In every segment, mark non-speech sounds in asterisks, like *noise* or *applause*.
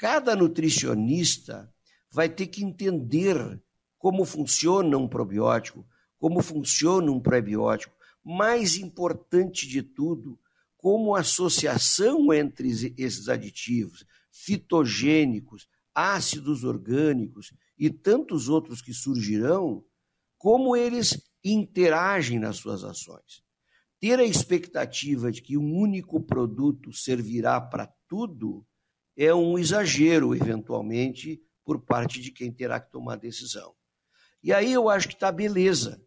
Cada nutricionista vai ter que entender como funciona um probiótico, como funciona um prebiótico. Mais importante de tudo, como a associação entre esses aditivos fitogênicos, ácidos orgânicos e tantos outros que surgirão, como eles interagem nas suas ações. Ter a expectativa de que um único produto servirá para tudo é um exagero, eventualmente, por parte de quem terá que tomar decisão. E aí eu acho que está beleza.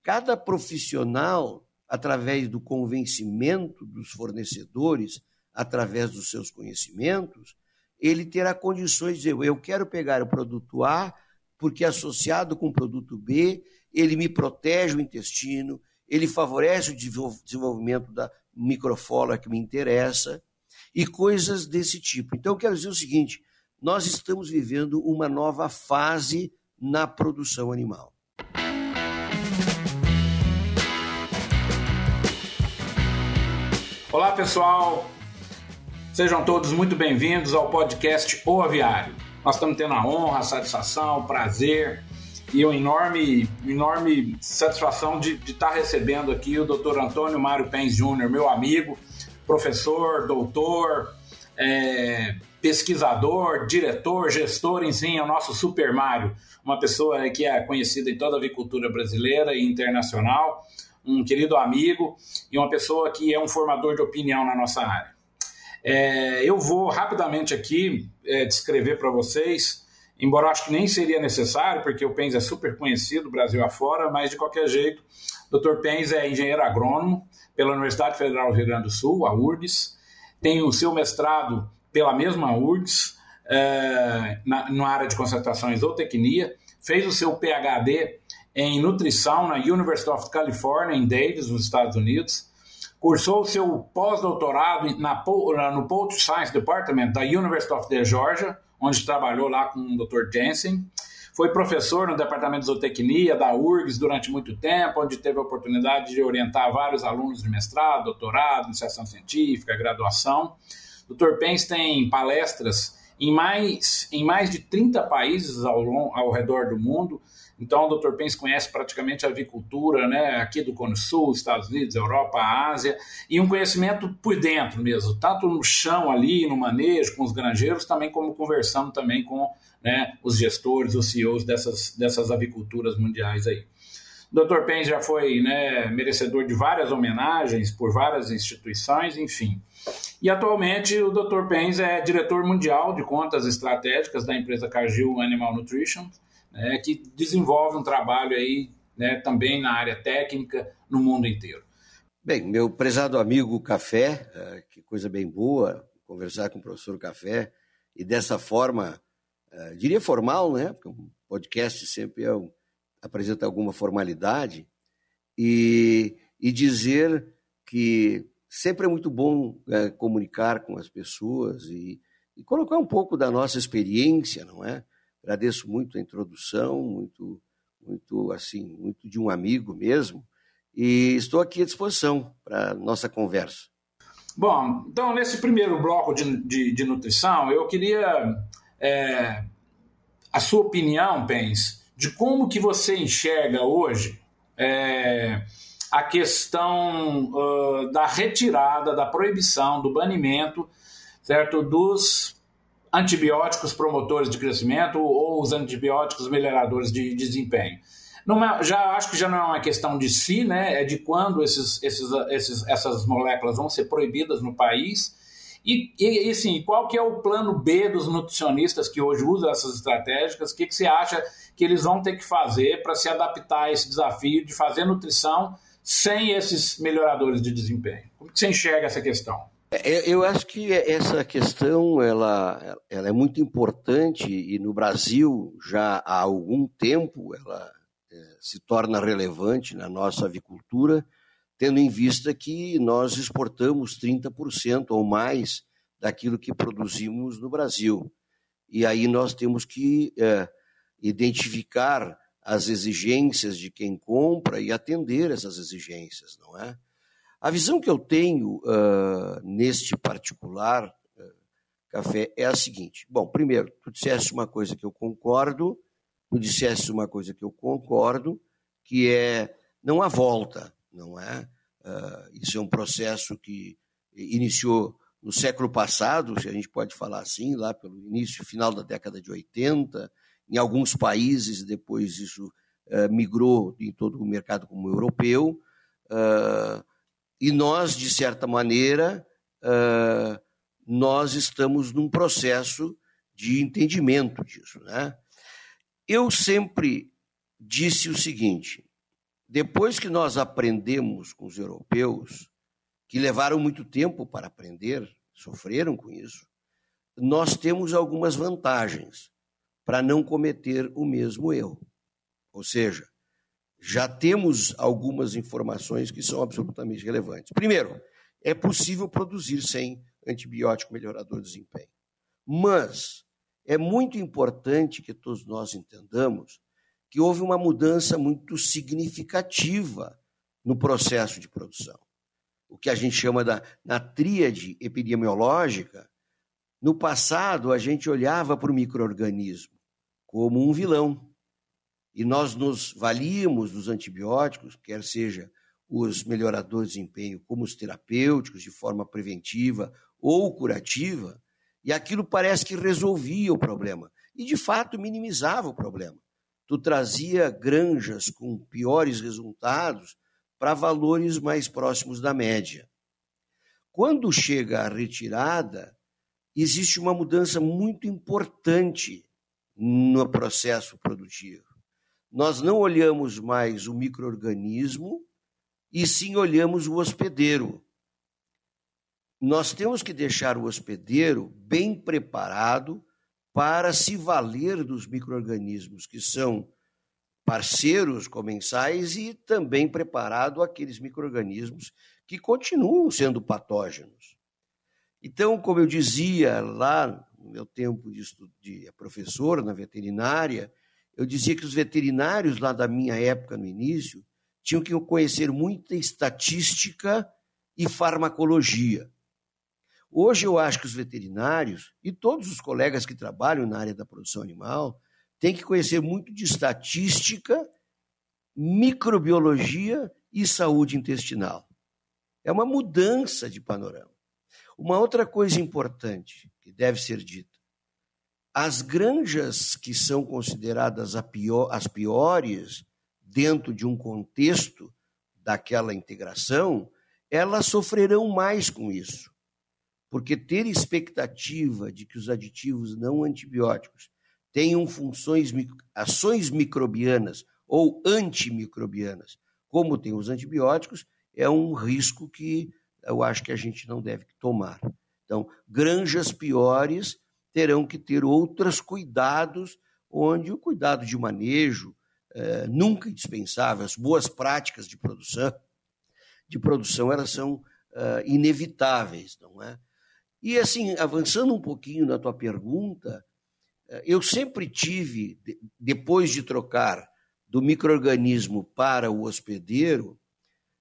Cada profissional, através do convencimento dos fornecedores, através dos seus conhecimentos, ele terá condições de dizer: eu quero pegar o produto A, porque associado com o produto B, ele me protege o intestino, ele favorece o desenvolvimento da microflora que me interessa e coisas desse tipo. Então, quero dizer o seguinte: nós estamos vivendo uma nova fase na produção animal. Olá, pessoal. Sejam todos muito bem-vindos ao podcast O Aviário. Nós estamos tendo a honra, a satisfação, o prazer e uma enorme, enorme satisfação de, de estar recebendo aqui o Dr. Antônio Mário Pens Júnior, meu amigo, professor, doutor, é, pesquisador, diretor, gestor, enfim, é o nosso Super Mário, uma pessoa que é conhecida em toda a avicultura brasileira e internacional, um querido amigo e uma pessoa que é um formador de opinião na nossa área. É, eu vou rapidamente aqui é, descrever para vocês, embora acho que nem seria necessário, porque o Pens é super conhecido Brasil afora, mas de qualquer jeito, o Dr. Pens é engenheiro agrônomo pela Universidade Federal do Rio Grande do Sul, a URGS, tem o seu mestrado pela mesma URGS, é, na, na área de concentração e zootecnia, fez o seu PhD em nutrição na University of California, em Davis, nos Estados Unidos, cursou o seu pós-doutorado no Poultry Science Department da University of the Georgia, onde trabalhou lá com o Dr. Jensen. Foi professor no departamento de zootecnia da URGS durante muito tempo, onde teve a oportunidade de orientar vários alunos de mestrado, doutorado, iniciação científica, graduação. Dr. Pence tem palestras em mais, em mais de 30 países ao, ao redor do mundo, então, o Dr. Pence conhece praticamente a avicultura, né, aqui do Cone Sul, Estados Unidos, Europa, Ásia, e um conhecimento por dentro mesmo, tanto no chão ali, no manejo, com os granjeiros, também como conversando também com né, os gestores, os CEOs dessas, dessas aviculturas mundiais aí. O Dr. Pence já foi né, merecedor de várias homenagens por várias instituições, enfim. E atualmente o Dr. Pence é diretor mundial de contas estratégicas da empresa Cargill Animal Nutrition, né, que desenvolve um trabalho aí né, também na área técnica no mundo inteiro. Bem, meu prezado amigo Café, é, que coisa bem boa conversar com o professor Café e dessa forma, é, diria formal, né? Porque um podcast sempre é um, apresenta alguma formalidade e, e dizer que sempre é muito bom é, comunicar com as pessoas e, e colocar um pouco da nossa experiência, não é? Agradeço muito a introdução, muito, muito assim, muito de um amigo mesmo, e estou aqui à disposição para nossa conversa. Bom, então nesse primeiro bloco de, de, de nutrição, eu queria é, a sua opinião, Pens, de como que você enxerga hoje é, a questão uh, da retirada, da proibição, do banimento, certo, dos antibióticos promotores de crescimento ou os antibióticos melhoradores de desempenho. É, já acho que já não é uma questão de si, né? É de quando esses, esses, esses, essas moléculas vão ser proibidas no país. E, e, assim, qual que é o plano B dos nutricionistas que hoje usam essas estratégicas? O que, que você acha que eles vão ter que fazer para se adaptar a esse desafio de fazer nutrição sem esses melhoradores de desempenho? Como que você enxerga essa questão? É, eu acho que essa questão ela, ela é muito importante e no Brasil já há algum tempo ela é, se torna relevante na nossa avicultura, tendo em vista que nós exportamos 30% ou mais daquilo que produzimos no Brasil. E aí nós temos que é, identificar as exigências de quem compra e atender essas exigências, não é? A visão que eu tenho uh, neste particular, uh, café é a seguinte. Bom, primeiro, tu disseste uma coisa que eu concordo, tu disseste uma coisa que eu concordo, que é não há volta, não é? Uh, isso é um processo que iniciou no século passado, se a gente pode falar assim, lá pelo início, final da década de 80, em alguns países, depois isso uh, migrou em todo o mercado como europeu, uh, e nós, de certa maneira, nós estamos num processo de entendimento disso. Né? Eu sempre disse o seguinte: depois que nós aprendemos com os europeus, que levaram muito tempo para aprender, sofreram com isso, nós temos algumas vantagens para não cometer o mesmo erro. Ou seja, já temos algumas informações que são absolutamente relevantes. Primeiro, é possível produzir sem antibiótico melhorador de desempenho. Mas é muito importante que todos nós entendamos que houve uma mudança muito significativa no processo de produção. O que a gente chama da na tríade epidemiológica, no passado a gente olhava para o microorganismo como um vilão. E nós nos valíamos dos antibióticos, quer seja os melhoradores de desempenho, como os terapêuticos, de forma preventiva ou curativa, e aquilo parece que resolvia o problema. E, de fato, minimizava o problema tu trazia granjas com piores resultados para valores mais próximos da média. Quando chega a retirada, existe uma mudança muito importante no processo produtivo. Nós não olhamos mais o microorganismo e sim olhamos o hospedeiro. Nós temos que deixar o hospedeiro bem preparado para se valer dos micro-organismos que são parceiros comensais e também preparado aqueles micro-organismos que continuam sendo patógenos. Então, como eu dizia lá no meu tempo de, de professor na veterinária, eu dizia que os veterinários lá da minha época no início tinham que conhecer muita estatística e farmacologia. Hoje eu acho que os veterinários e todos os colegas que trabalham na área da produção animal têm que conhecer muito de estatística, microbiologia e saúde intestinal. É uma mudança de panorama. Uma outra coisa importante que deve ser dita: as granjas que são consideradas as piores dentro de um contexto daquela integração, elas sofrerão mais com isso porque ter expectativa de que os aditivos não antibióticos tenham funções, ações microbianas ou antimicrobianas, como tem os antibióticos, é um risco que eu acho que a gente não deve tomar. Então, granjas piores terão que ter outros cuidados, onde o cuidado de manejo é, nunca indispensável, as boas práticas de produção, de produção elas são é, inevitáveis, não é? E assim, avançando um pouquinho na tua pergunta, eh, eu sempre tive, depois de trocar do microorganismo para o hospedeiro,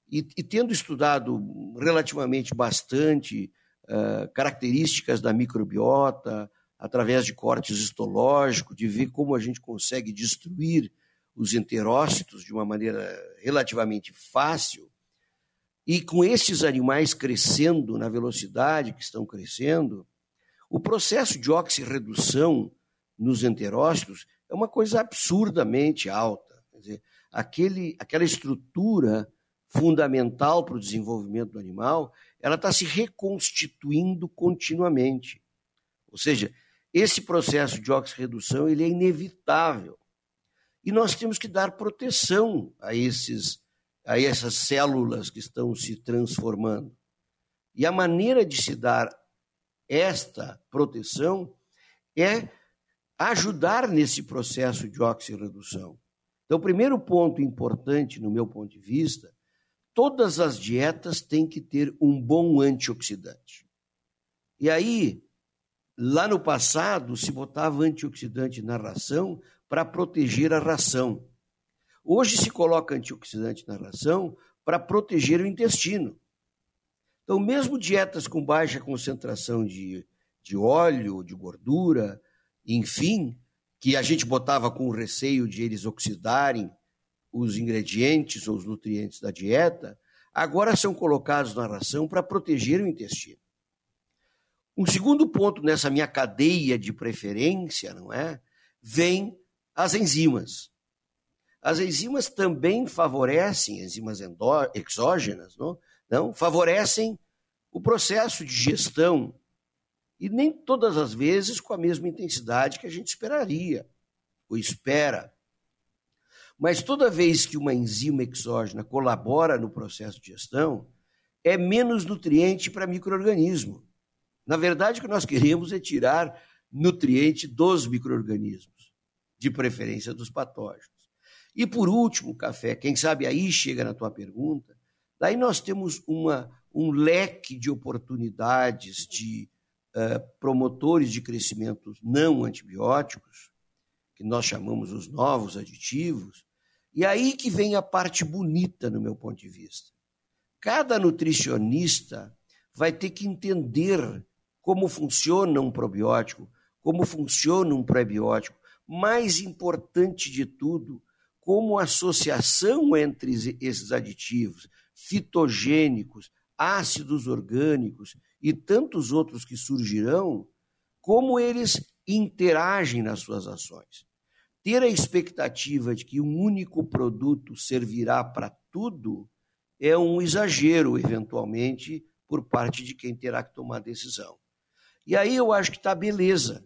e, e tendo estudado relativamente bastante uh, características da microbiota, através de cortes histológicos, de ver como a gente consegue destruir os enterócitos de uma maneira relativamente fácil, e com estes animais crescendo na velocidade que estão crescendo, o processo de oxirredução nos enterócitos é uma coisa absurdamente alta. Quer dizer, aquele, aquela estrutura fundamental para o desenvolvimento do animal, ela está se reconstituindo continuamente. Ou seja, esse processo de oxirredução ele é inevitável. E nós temos que dar proteção a esses a essas células que estão se transformando. E a maneira de se dar esta proteção é ajudar nesse processo de oxirredução. Então, o primeiro ponto importante, no meu ponto de vista, todas as dietas têm que ter um bom antioxidante. E aí, lá no passado, se botava antioxidante na ração para proteger a ração. Hoje se coloca antioxidante na ração para proteger o intestino. Então, mesmo dietas com baixa concentração de, de óleo, de gordura, enfim, que a gente botava com receio de eles oxidarem os ingredientes ou os nutrientes da dieta, agora são colocados na ração para proteger o intestino. Um segundo ponto nessa minha cadeia de preferência, não é? Vem as enzimas. As enzimas também favorecem, enzimas endó, exógenas, não? não? Favorecem o processo de gestão e nem todas as vezes com a mesma intensidade que a gente esperaria ou espera. Mas toda vez que uma enzima exógena colabora no processo de gestão, é menos nutriente para microorganismo. Na verdade, o que nós queremos é tirar nutriente dos microorganismos, de preferência dos patógenos. E por último, café, quem sabe aí chega na tua pergunta, daí nós temos uma, um leque de oportunidades de uh, promotores de crescimento não antibióticos, que nós chamamos os novos aditivos, e aí que vem a parte bonita, no meu ponto de vista. Cada nutricionista vai ter que entender como funciona um probiótico, como funciona um prebiótico. Mais importante de tudo, como a associação entre esses aditivos fitogênicos, ácidos orgânicos e tantos outros que surgirão, como eles interagem nas suas ações. Ter a expectativa de que um único produto servirá para tudo é um exagero, eventualmente, por parte de quem terá que tomar decisão. E aí eu acho que está beleza.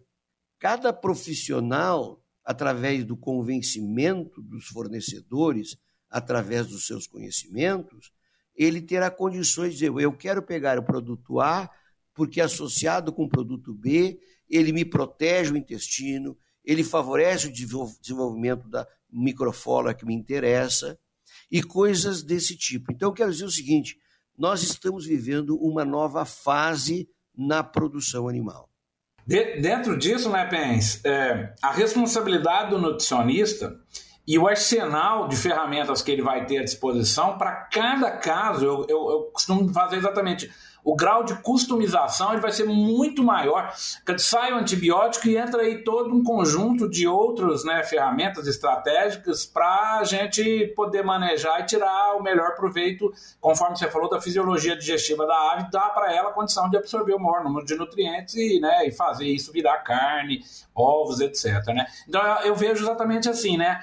Cada profissional, através do convencimento dos fornecedores, através dos seus conhecimentos, ele terá condições de dizer: eu quero pegar o produto A, porque associado com o produto B, ele me protege o intestino, ele favorece o desenvolvimento da microflora que me interessa e coisas desse tipo. Então, eu quero dizer o seguinte: nós estamos vivendo uma nova fase na produção animal. De, dentro disso, né, Pens, é, a responsabilidade do nutricionista e o arsenal de ferramentas que ele vai ter à disposição para cada caso, eu, eu, eu costumo fazer exatamente o grau de customização ele vai ser muito maior. Sai o antibiótico e entra aí todo um conjunto de outras né, ferramentas estratégicas para a gente poder manejar e tirar o melhor proveito, conforme você falou, da fisiologia digestiva da ave, dá para ela a condição de absorver o maior número de nutrientes e, né, e fazer isso virar carne, ovos, etc. Né? Então eu, vejo exatamente assim, né?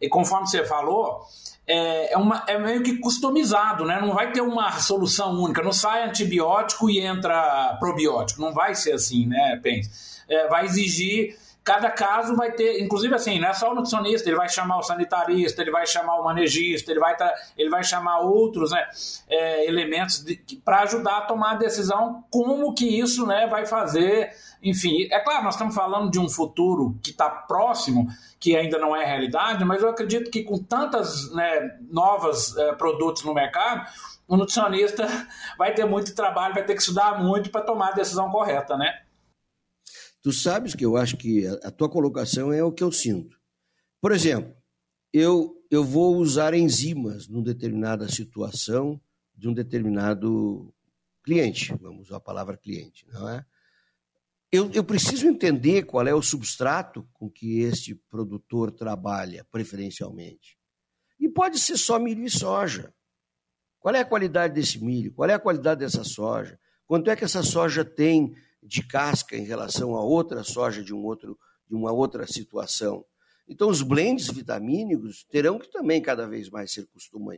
E conforme você falou, é, é, uma, é meio que customizado, né? Não vai ter uma solução única. Não sai antibiótico e entra probiótico. Não vai ser assim, né? Pense. É, vai exigir cada caso vai ter, inclusive assim, não é só o nutricionista, ele vai chamar o sanitarista, ele vai chamar o manejista, ele vai, ele vai chamar outros né, é, elementos para ajudar a tomar a decisão como que isso né, vai fazer. Enfim, é claro, nós estamos falando de um futuro que está próximo, que ainda não é realidade, mas eu acredito que com tantas né, novas é, produtos no mercado, o nutricionista *laughs* vai ter muito trabalho, vai ter que estudar muito para tomar a decisão correta, né? Tu sabes que eu acho que a tua colocação é o que eu sinto. Por exemplo, eu, eu vou usar enzimas numa determinada situação de um determinado cliente, vamos usar a palavra cliente, não é? Eu, eu preciso entender qual é o substrato com que este produtor trabalha, preferencialmente. E pode ser só milho e soja. Qual é a qualidade desse milho? Qual é a qualidade dessa soja? Quanto é que essa soja tem de casca em relação a outra soja de, um outro, de uma outra situação. Então, os blends vitamínicos terão que também cada vez mais ser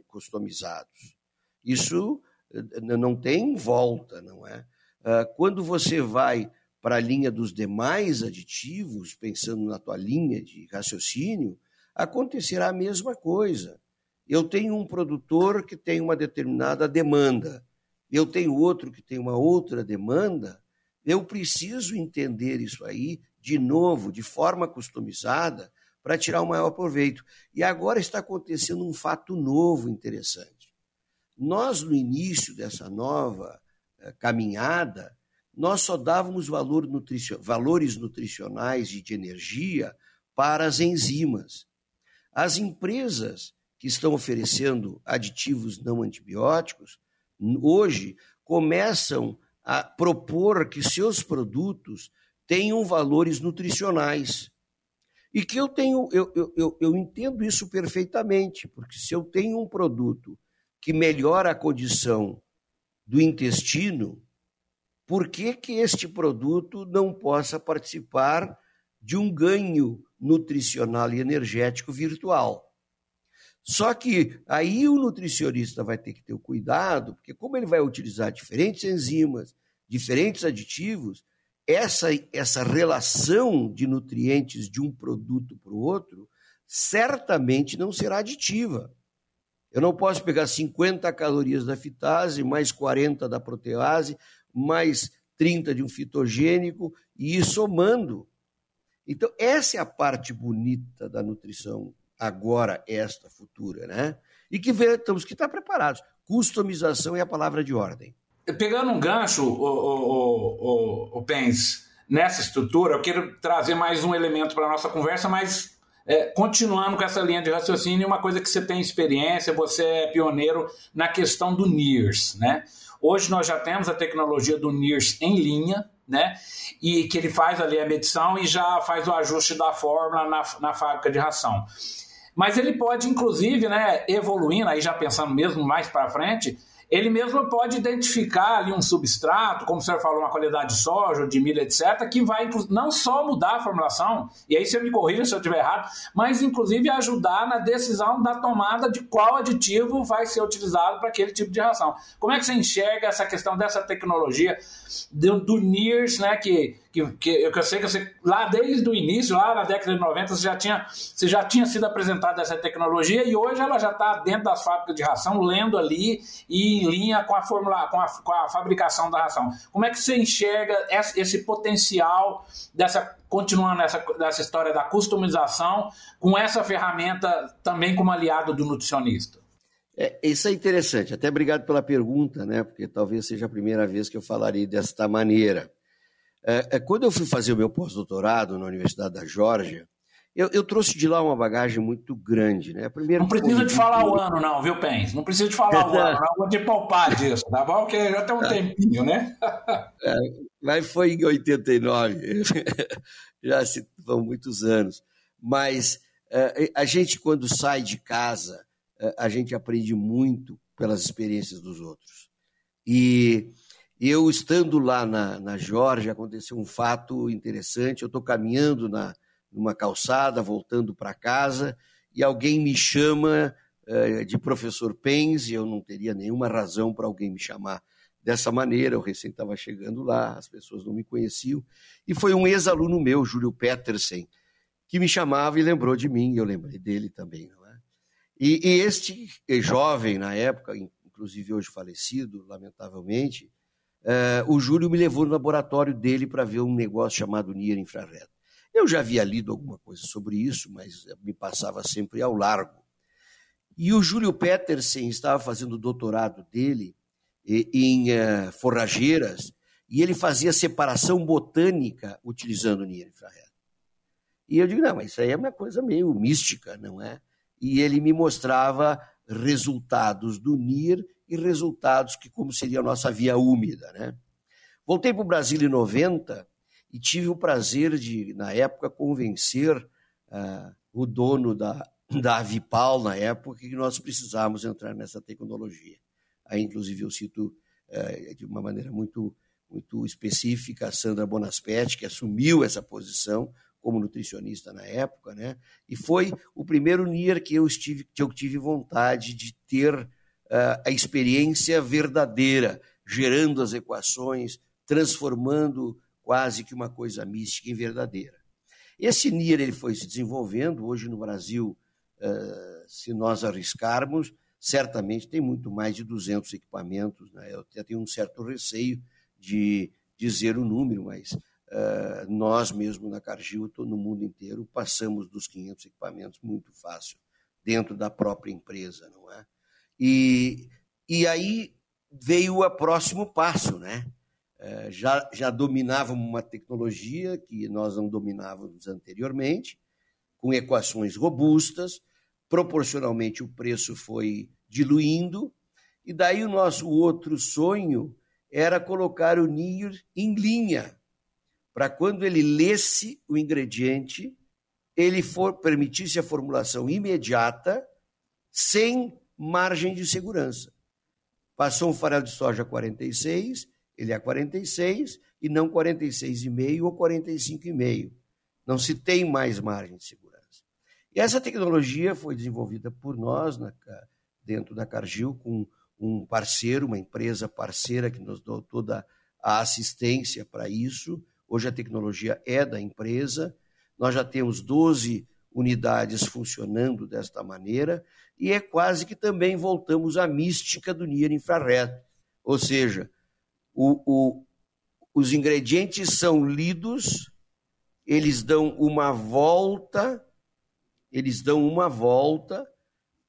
customizados. Isso eh, não tem volta, não é? Ah, quando você vai para a linha dos demais aditivos, pensando na tua linha de raciocínio, acontecerá a mesma coisa. Eu tenho um produtor que tem uma determinada demanda, eu tenho outro que tem uma outra demanda, eu preciso entender isso aí de novo, de forma customizada, para tirar o maior proveito. E agora está acontecendo um fato novo interessante. Nós, no início dessa nova eh, caminhada, nós só dávamos valor nutricio valores nutricionais e de energia para as enzimas. As empresas que estão oferecendo aditivos não antibióticos, hoje começam propor que seus produtos tenham valores nutricionais. E que eu tenho, eu, eu, eu entendo isso perfeitamente, porque se eu tenho um produto que melhora a condição do intestino, por que, que este produto não possa participar de um ganho nutricional e energético virtual? Só que aí o nutricionista vai ter que ter o cuidado, porque como ele vai utilizar diferentes enzimas, diferentes aditivos, essa, essa relação de nutrientes de um produto para o outro certamente não será aditiva. Eu não posso pegar 50 calorias da fitase, mais 40 da protease, mais 30 de um fitogênico e ir somando. Então, essa é a parte bonita da nutrição agora, esta, futura, né? E que temos que estar preparados. Customização é a palavra de ordem. Pegando um gancho, o, o, o, o Pens, nessa estrutura, eu quero trazer mais um elemento para a nossa conversa, mas é, continuando com essa linha de raciocínio, uma coisa que você tem experiência, você é pioneiro na questão do NIRS, né? Hoje nós já temos a tecnologia do NIRS em linha, né? E que ele faz ali a medição e já faz o ajuste da fórmula na, na fábrica de ração. Mas ele pode, inclusive, né, evoluindo, aí já pensando mesmo mais para frente, ele mesmo pode identificar ali um substrato, como o senhor falou, uma qualidade de soja, de milho, etc., que vai não só mudar a formulação, e aí você me corrija se eu estiver errado, mas inclusive ajudar na decisão da tomada de qual aditivo vai ser utilizado para aquele tipo de ração. Como é que você enxerga essa questão dessa tecnologia do, do NIRS, né, que que, que, eu sei que você, lá desde o início, lá na década de 90, você já tinha, você já tinha sido apresentada essa tecnologia e hoje ela já está dentro das fábricas de ração, lendo ali e em linha com a, formula, com a, com a fabricação da ração. Como é que você enxerga esse, esse potencial dessa continuando nessa, nessa história da customização com essa ferramenta também como aliado do nutricionista? É, isso é interessante. Até obrigado pela pergunta, né? Porque talvez seja a primeira vez que eu falarei desta maneira. É, é, quando eu fui fazer o meu pós-doutorado na Universidade da Geórgia, eu, eu, trouxe de lá uma bagagem muito grande, né? Primeiro, não precisa de falar o ano, não, viu, Pens? Não precisa de falar o ano, não vou te poupar disso, tá bom? Porque já tem um tempinho, né? *laughs* é, mas foi em 89, *laughs* já se vão muitos anos. Mas é, a gente, quando sai de casa, é, a gente aprende muito pelas experiências dos outros. E eu, estando lá na, na Geórgia, aconteceu um fato interessante. Eu estou caminhando na, numa calçada, voltando para casa, e alguém me chama uh, de professor Pens, e eu não teria nenhuma razão para alguém me chamar dessa maneira. Eu recém estava chegando lá, as pessoas não me conheciam. E foi um ex-aluno meu, Júlio Petersen, que me chamava e lembrou de mim, e eu lembrei dele também. Não é? e, e este jovem, na época, inclusive hoje falecido, lamentavelmente, Uh, o Júlio me levou no laboratório dele para ver um negócio chamado NIR infrared. Eu já havia lido alguma coisa sobre isso, mas me passava sempre ao largo. E o Júlio Petersen estava fazendo o doutorado dele em uh, forrageiras e ele fazia separação botânica utilizando NIR infrared. E eu digo, não, mas isso aí é uma coisa meio mística, não é? E ele me mostrava resultados do NIR e resultados que como seria a nossa via úmida, né? Voltei para o Brasil em 90 e tive o prazer de, na época, convencer uh, o dono da, da Avipal, na época, que nós precisávamos entrar nessa tecnologia. Aí, inclusive, eu cito uh, de uma maneira muito, muito específica a Sandra Bonaspetti, que assumiu essa posição como nutricionista na época, né? E foi o primeiro NIR que eu, estive, que eu tive vontade de ter a experiência verdadeira, gerando as equações, transformando quase que uma coisa mística em verdadeira. Esse NIR ele foi se desenvolvendo, hoje no Brasil, se nós arriscarmos, certamente tem muito mais de 200 equipamentos. Né? Eu até tenho um certo receio de dizer o número, mas nós mesmo na Cargill, no mundo inteiro, passamos dos 500 equipamentos muito fácil, dentro da própria empresa, não é? E, e aí veio o próximo passo, né? É, já, já dominávamos uma tecnologia que nós não dominávamos anteriormente, com equações robustas, proporcionalmente o preço foi diluindo, e daí o nosso outro sonho era colocar o NIR em linha, para quando ele lesse o ingrediente, ele for, permitisse a formulação imediata, sem margem de segurança. Passou um farelo de soja 46, ele é 46 e não 46,5 ou 45,5. Não se tem mais margem de segurança. E essa tecnologia foi desenvolvida por nós na, dentro da Cargill com um parceiro, uma empresa parceira que nos deu toda a assistência para isso. Hoje a tecnologia é da empresa. Nós já temos 12 unidades funcionando desta maneira e é quase que também voltamos à mística do NIR infrared. Ou seja, o, o, os ingredientes são lidos, eles dão uma volta, eles dão uma volta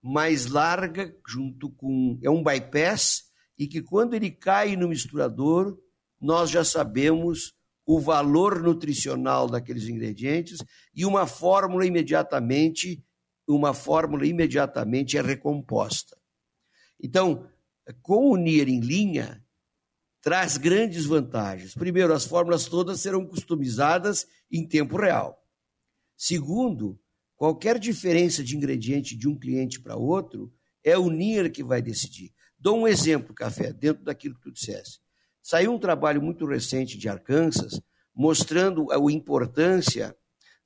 mais larga, junto com. É um bypass, e que quando ele cai no misturador, nós já sabemos o valor nutricional daqueles ingredientes e uma fórmula imediatamente, uma fórmula imediatamente é recomposta. Então, com o NIR em linha, traz grandes vantagens. Primeiro, as fórmulas todas serão customizadas em tempo real. Segundo, Qualquer diferença de ingrediente de um cliente para outro é o NIR que vai decidir. Dou um exemplo, Café, dentro daquilo que tu disseste. Saiu um trabalho muito recente de Arkansas mostrando a importância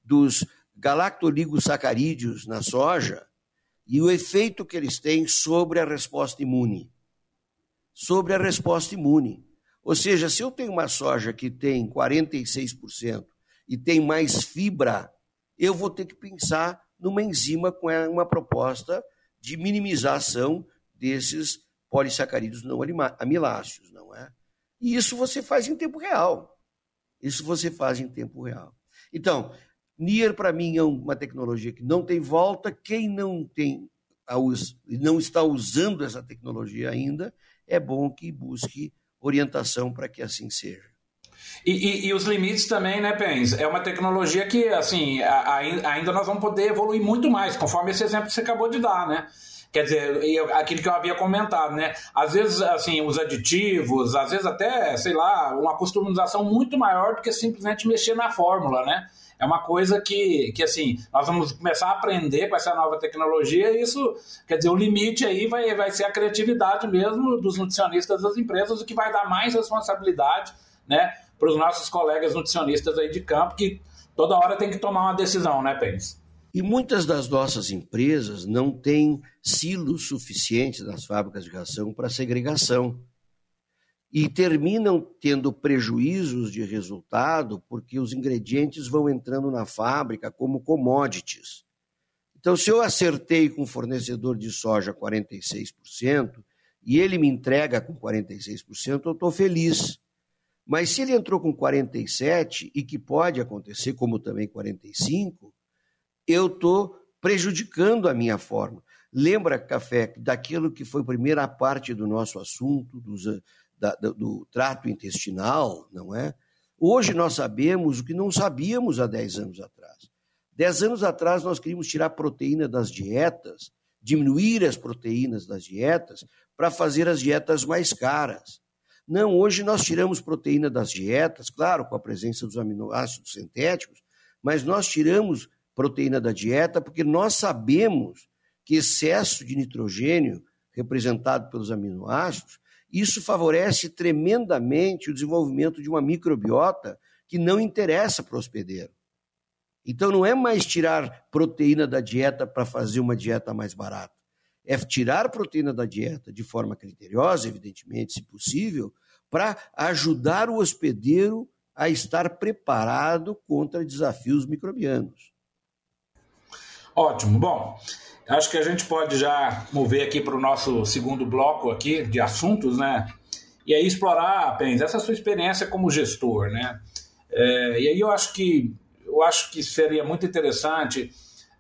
dos galactoligosacarídeos na soja e o efeito que eles têm sobre a resposta imune. Sobre a resposta imune. Ou seja, se eu tenho uma soja que tem 46% e tem mais fibra eu vou ter que pensar numa enzima com uma proposta de minimização desses polissacarídeos não amiláceos, não é? E isso você faz em tempo real. Isso você faz em tempo real. Então, NIR para mim é uma tecnologia que não tem volta. Quem não tem não está usando essa tecnologia ainda, é bom que busque orientação para que assim seja. E, e, e, os limites também, né, Pens? É uma tecnologia que, assim, a, a, ainda nós vamos poder evoluir muito mais, conforme esse exemplo que você acabou de dar, né? Quer dizer, aquilo que eu havia comentado, né? Às vezes, assim, os aditivos, às vezes até, sei lá, uma customização muito maior do que simplesmente mexer na fórmula, né? É uma coisa que, que, assim, nós vamos começar a aprender com essa nova tecnologia e isso, quer dizer, o limite aí vai, vai ser a criatividade mesmo dos nutricionistas das empresas, o que vai dar mais responsabilidade, né? para os nossos colegas nutricionistas aí de campo, que toda hora tem que tomar uma decisão, né, Pens? E muitas das nossas empresas não têm silos suficientes nas fábricas de ração para segregação. E terminam tendo prejuízos de resultado porque os ingredientes vão entrando na fábrica como commodities. Então, se eu acertei com o fornecedor de soja 46% e ele me entrega com 46%, eu estou feliz. Mas se ele entrou com 47, e que pode acontecer, como também 45, eu estou prejudicando a minha forma. Lembra, Café, daquilo que foi a primeira parte do nosso assunto, do, da, do trato intestinal, não é? Hoje nós sabemos o que não sabíamos há 10 anos atrás. 10 anos atrás nós queríamos tirar proteína das dietas, diminuir as proteínas das dietas, para fazer as dietas mais caras. Não, hoje nós tiramos proteína das dietas, claro, com a presença dos aminoácidos sintéticos, mas nós tiramos proteína da dieta porque nós sabemos que excesso de nitrogênio, representado pelos aminoácidos, isso favorece tremendamente o desenvolvimento de uma microbiota que não interessa para o hospedeiro. Então não é mais tirar proteína da dieta para fazer uma dieta mais barata é tirar proteína da dieta de forma criteriosa, evidentemente, se possível, para ajudar o hospedeiro a estar preparado contra desafios microbianos. Ótimo. Bom, acho que a gente pode já mover aqui para o nosso segundo bloco aqui de assuntos, né? E aí explorar, apenas essa sua experiência como gestor, né? É, e aí eu acho que eu acho que seria muito interessante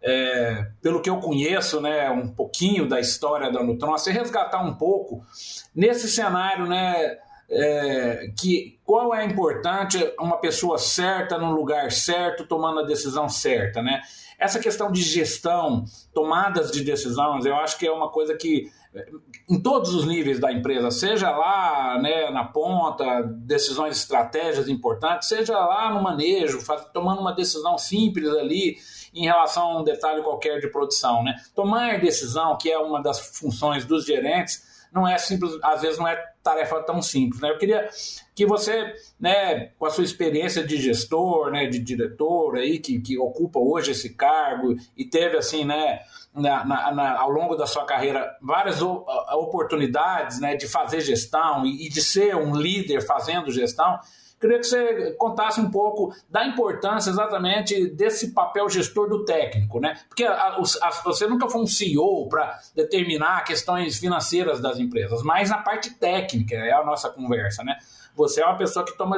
é, pelo que eu conheço, né, um pouquinho da história da Nutron, se resgatar um pouco nesse cenário, né, é, que qual é importante uma pessoa certa no lugar certo, tomando a decisão certa, né? Essa questão de gestão, tomadas de decisões, eu acho que é uma coisa que em todos os níveis da empresa, seja lá né, na ponta, decisões estratégias importantes, seja lá no manejo, faz, tomando uma decisão simples ali em relação a um detalhe qualquer de produção. Né? Tomar decisão, que é uma das funções dos gerentes, não é simples, às vezes não é tarefa tão simples. Né? Eu queria que você, né, com a sua experiência de gestor, né, de diretor aí, que, que ocupa hoje esse cargo e teve assim, né, na, na, na, ao longo da sua carreira várias oportunidades né, de fazer gestão e, e de ser um líder fazendo gestão. Queria que você contasse um pouco da importância exatamente desse papel gestor do técnico, né? Porque a, a, você nunca foi um CEO para determinar questões financeiras das empresas, mas na parte técnica é a nossa conversa, né? Você é uma pessoa que toma,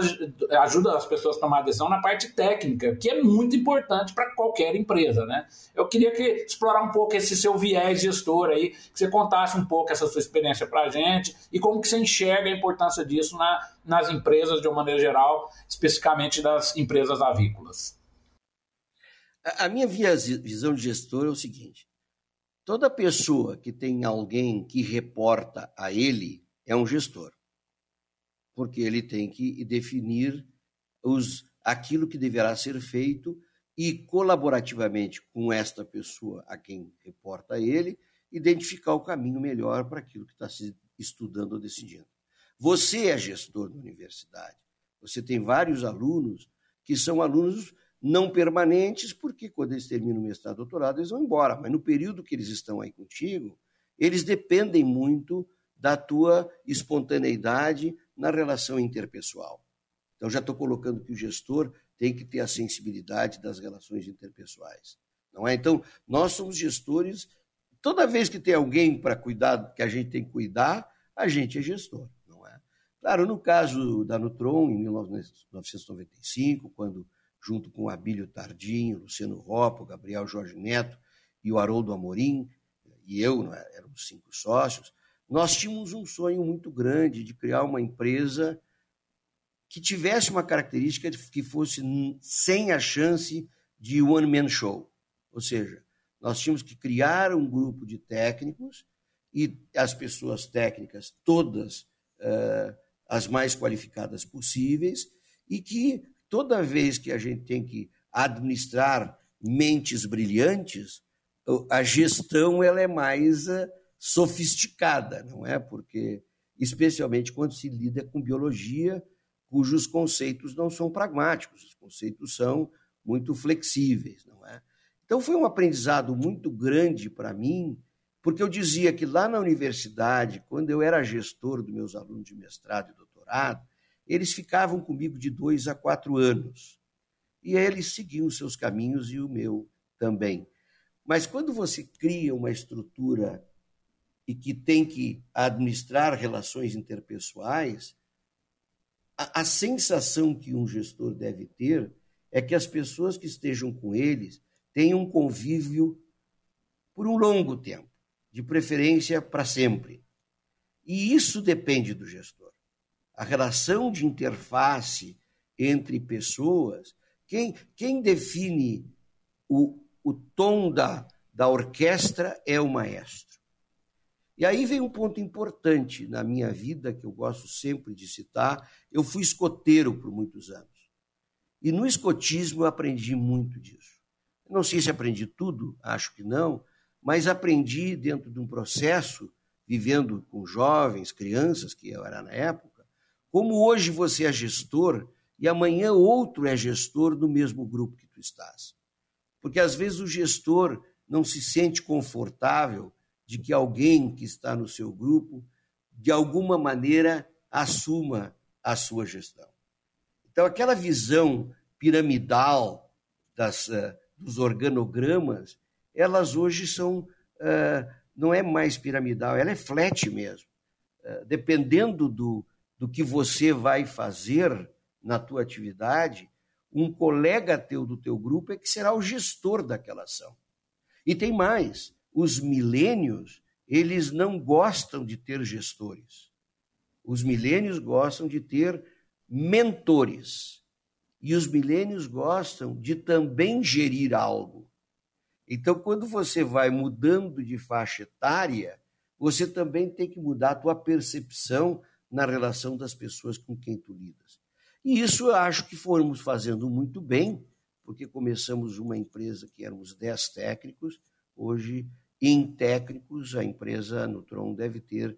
ajuda as pessoas a tomar decisão na parte técnica, que é muito importante para qualquer empresa, né? Eu queria que explorar um pouco esse seu viés gestor aí, que você contasse um pouco essa sua experiência para a gente e como que você enxerga a importância disso na, nas empresas de uma maneira geral, especificamente das empresas avícolas. A minha visão de gestor é o seguinte: toda pessoa que tem alguém que reporta a ele é um gestor porque ele tem que definir os, aquilo que deverá ser feito e, colaborativamente com esta pessoa a quem reporta ele, identificar o caminho melhor para aquilo que está se estudando ou decidindo. Você é gestor da universidade. Você tem vários alunos que são alunos não permanentes, porque quando eles terminam o mestrado doutorado, eles vão embora. Mas no período que eles estão aí contigo, eles dependem muito da tua espontaneidade, na relação interpessoal. Então, já estou colocando que o gestor tem que ter a sensibilidade das relações interpessoais. Não é? Então, nós somos gestores. Toda vez que tem alguém para cuidar, que a gente tem que cuidar, a gente é gestor. Não é? Claro, no caso da Nutron, em 1995, quando, junto com Abílio Tardinho, Luciano Ropa, Gabriel Jorge Neto e o Haroldo Amorim, e eu, é? éramos cinco sócios, nós tínhamos um sonho muito grande de criar uma empresa que tivesse uma característica que fosse sem a chance de one man show. Ou seja, nós tínhamos que criar um grupo de técnicos e as pessoas técnicas todas uh, as mais qualificadas possíveis e que toda vez que a gente tem que administrar mentes brilhantes, a gestão ela é mais uh, sofisticada, não é? Porque, especialmente quando se lida com biologia, cujos conceitos não são pragmáticos, os conceitos são muito flexíveis, não é? Então foi um aprendizado muito grande para mim, porque eu dizia que lá na universidade, quando eu era gestor dos meus alunos de mestrado e doutorado, eles ficavam comigo de dois a quatro anos. E eles seguiam seus caminhos e o meu também. Mas quando você cria uma estrutura e que tem que administrar relações interpessoais, a, a, sensação que um gestor deve ter é que as pessoas que estejam com eles tenham um convívio por um longo tempo, de preferência para sempre. E isso depende do gestor. A relação de interface entre pessoas, quem, quem define o, o tom da, da orquestra é o maestro. E aí vem um ponto importante na minha vida, que eu gosto sempre de citar. Eu fui escoteiro por muitos anos. E no escotismo eu aprendi muito disso. Não sei se aprendi tudo, acho que não, mas aprendi dentro de um processo, vivendo com jovens, crianças, que eu era na época, como hoje você é gestor e amanhã outro é gestor do mesmo grupo que tu estás. Porque às vezes o gestor não se sente confortável de que alguém que está no seu grupo, de alguma maneira, assuma a sua gestão. Então, aquela visão piramidal das, uh, dos organogramas, elas hoje são, uh, não é mais piramidal, ela é flat mesmo. Uh, dependendo do, do que você vai fazer na tua atividade, um colega teu do teu grupo é que será o gestor daquela ação. E tem mais, os milênios, eles não gostam de ter gestores. Os milênios gostam de ter mentores. E os milênios gostam de também gerir algo. Então, quando você vai mudando de faixa etária, você também tem que mudar a tua percepção na relação das pessoas com quem tu lidas. E isso eu acho que fomos fazendo muito bem, porque começamos uma empresa que éramos 10 técnicos, hoje em técnicos a empresa Nutron deve ter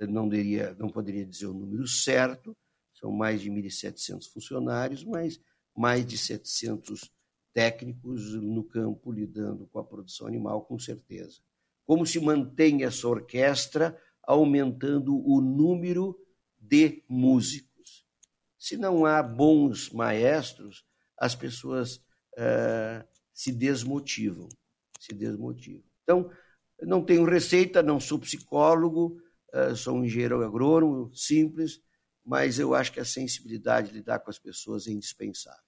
não, deria, não poderia dizer o número certo, são mais de 1.700 funcionários, mas mais de 700 técnicos no campo lidando com a produção animal, com certeza. Como se mantém essa orquestra aumentando o número de músicos? Se não há bons maestros, as pessoas uh, se desmotivam, se desmotivam. Então, não tenho receita, não sou psicólogo, uh, sou um engenheiro agrônomo simples, mas eu acho que a sensibilidade de lidar com as pessoas é indispensável.